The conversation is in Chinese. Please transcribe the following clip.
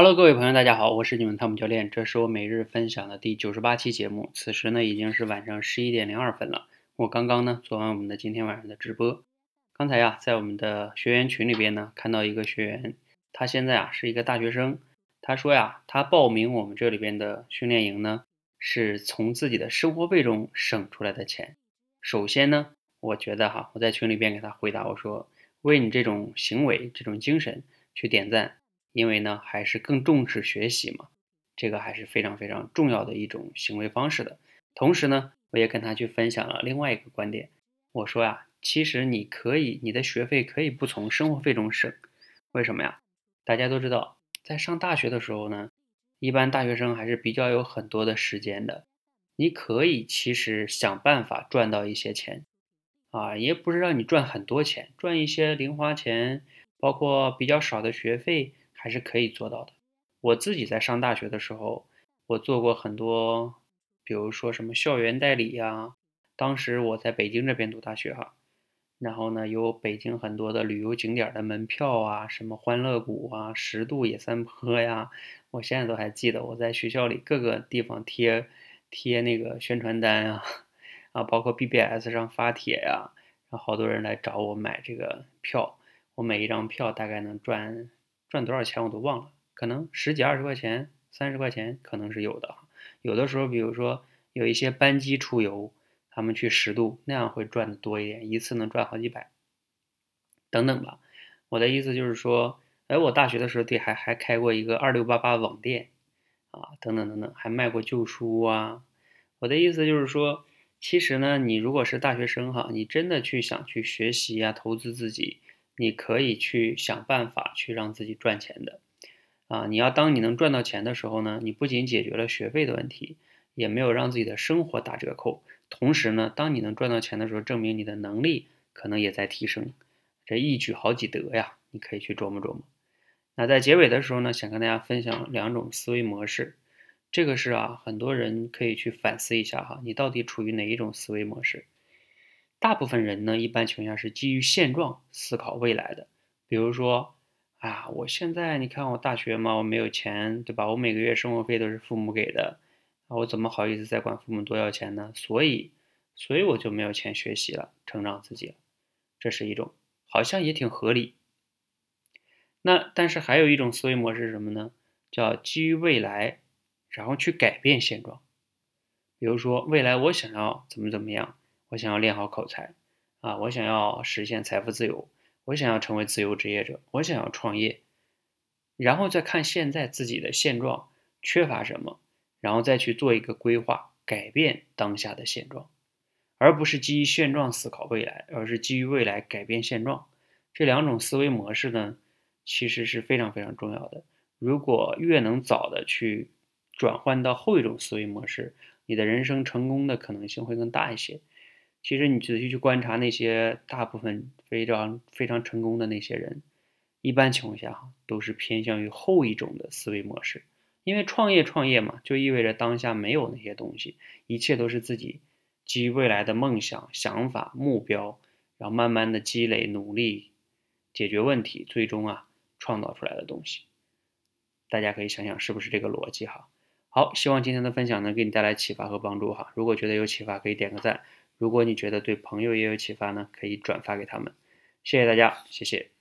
Hello，各位朋友，大家好，我是你们汤姆教练，这是我每日分享的第九十八期节目。此时呢，已经是晚上十一点零二分了。我刚刚呢做完我们的今天晚上的直播。刚才呀，在我们的学员群里边呢，看到一个学员，他现在啊是一个大学生。他说呀，他报名我们这里边的训练营呢，是从自己的生活费中省出来的钱。首先呢，我觉得哈，我在群里边给他回答我说，为你这种行为、这种精神去点赞。因为呢，还是更重视学习嘛，这个还是非常非常重要的一种行为方式的。同时呢，我也跟他去分享了另外一个观点。我说呀，其实你可以，你的学费可以不从生活费中省。为什么呀？大家都知道，在上大学的时候呢，一般大学生还是比较有很多的时间的。你可以其实想办法赚到一些钱，啊，也不是让你赚很多钱，赚一些零花钱，包括比较少的学费。还是可以做到的。我自己在上大学的时候，我做过很多，比如说什么校园代理呀。当时我在北京这边读大学哈，然后呢，有北京很多的旅游景点的门票啊，什么欢乐谷啊、十渡野三坡呀，我现在都还记得。我在学校里各个地方贴贴那个宣传单啊，啊，包括 BBS 上发帖呀，然后好多人来找我买这个票。我每一张票大概能赚。赚多少钱我都忘了，可能十几二十块钱、三十块钱可能是有的。有的时候，比如说有一些班机出游，他们去十渡，那样会赚的多一点，一次能赚好几百。等等吧，我的意思就是说，哎，我大学的时候对还还开过一个二六八八网店啊，等等等等，还卖过旧书啊。我的意思就是说，其实呢，你如果是大学生哈，你真的去想去学习呀，投资自己。你可以去想办法去让自己赚钱的，啊，你要当你能赚到钱的时候呢，你不仅解决了学费的问题，也没有让自己的生活打折扣。同时呢，当你能赚到钱的时候，证明你的能力可能也在提升，这一举好几得呀！你可以去琢磨琢磨。那在结尾的时候呢，想跟大家分享两种思维模式，这个是啊，很多人可以去反思一下哈，你到底处于哪一种思维模式？大部分人呢，一般情况下是基于现状思考未来的。比如说，啊，我现在你看我大学嘛，我没有钱，对吧？我每个月生活费都是父母给的，啊，我怎么好意思再管父母多要钱呢？所以，所以我就没有钱学习了，成长自己了。这是一种，好像也挺合理。那但是还有一种思维模式是什么呢？叫基于未来，然后去改变现状。比如说，未来我想要怎么怎么样。我想要练好口才，啊，我想要实现财富自由，我想要成为自由职业者，我想要创业，然后再看现在自己的现状缺乏什么，然后再去做一个规划，改变当下的现状，而不是基于现状思考未来，而是基于未来改变现状。这两种思维模式呢，其实是非常非常重要的。如果越能早的去转换到后一种思维模式，你的人生成功的可能性会更大一些。其实你仔细去观察那些大部分非常非常成功的那些人，一般情况下哈都是偏向于后一种的思维模式，因为创业创业嘛，就意味着当下没有那些东西，一切都是自己基于未来的梦想、想法、目标，然后慢慢的积累、努力解决问题，最终啊创造出来的东西。大家可以想想是不是这个逻辑哈？好，希望今天的分享能给你带来启发和帮助哈。如果觉得有启发，可以点个赞。如果你觉得对朋友也有启发呢，可以转发给他们。谢谢大家，谢谢。